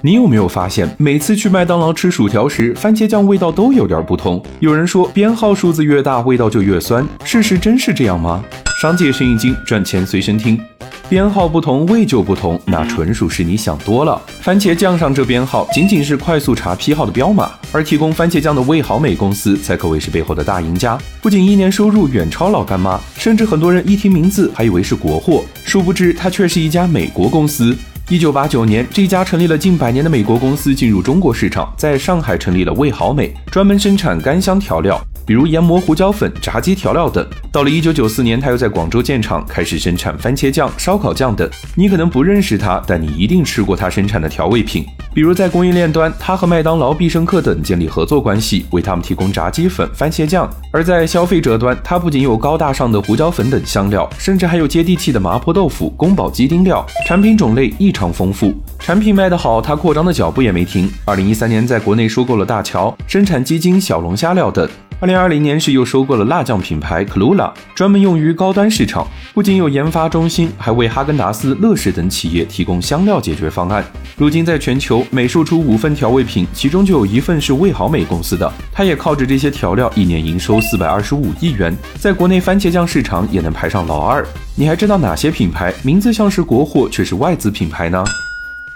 你有没有发现，每次去麦当劳吃薯条时，番茄酱味道都有点不同？有人说编号数字越大，味道就越酸，事实真是这样吗？商界生意经，赚钱随身听。编号不同，味就不同，那纯属是你想多了。番茄酱上这编号仅仅是快速查批号的标码，而提供番茄酱的味好美公司才可谓是背后的大赢家。不仅一年收入远超老干妈，甚至很多人一听名字还以为是国货，殊不知它却是一家美国公司。一九八九年，这家成立了近百年的美国公司进入中国市场，在上海成立了味好美，专门生产干香调料，比如研磨胡椒粉、炸鸡调料等。到了一九九四年，他又在广州建厂，开始生产番茄酱、烧烤酱等。你可能不认识他，但你一定吃过他生产的调味品。比如在供应链端，他和麦当劳、必胜客等建立合作关系，为他们提供炸鸡粉、番茄酱；而在消费者端，他不仅有高大上的胡椒粉等香料，甚至还有接地气的麻婆豆腐、宫保鸡丁料，产品种类异常丰富。产品卖得好，他扩张的脚步也没停。二零一三年，在国内收购了大乔，生产鸡精、小龙虾料等。二零二零年时又收购了辣酱品牌 Klula，专门用于高端市场。不仅有研发中心，还为哈根达斯、乐事等企业提供香料解决方案。如今在全球每售出五份调味品，其中就有一份是味好美公司的。它也靠着这些调料，一年营收四百二十五亿元，在国内番茄酱市场也能排上老二。你还知道哪些品牌名字像是国货，却是外资品牌呢？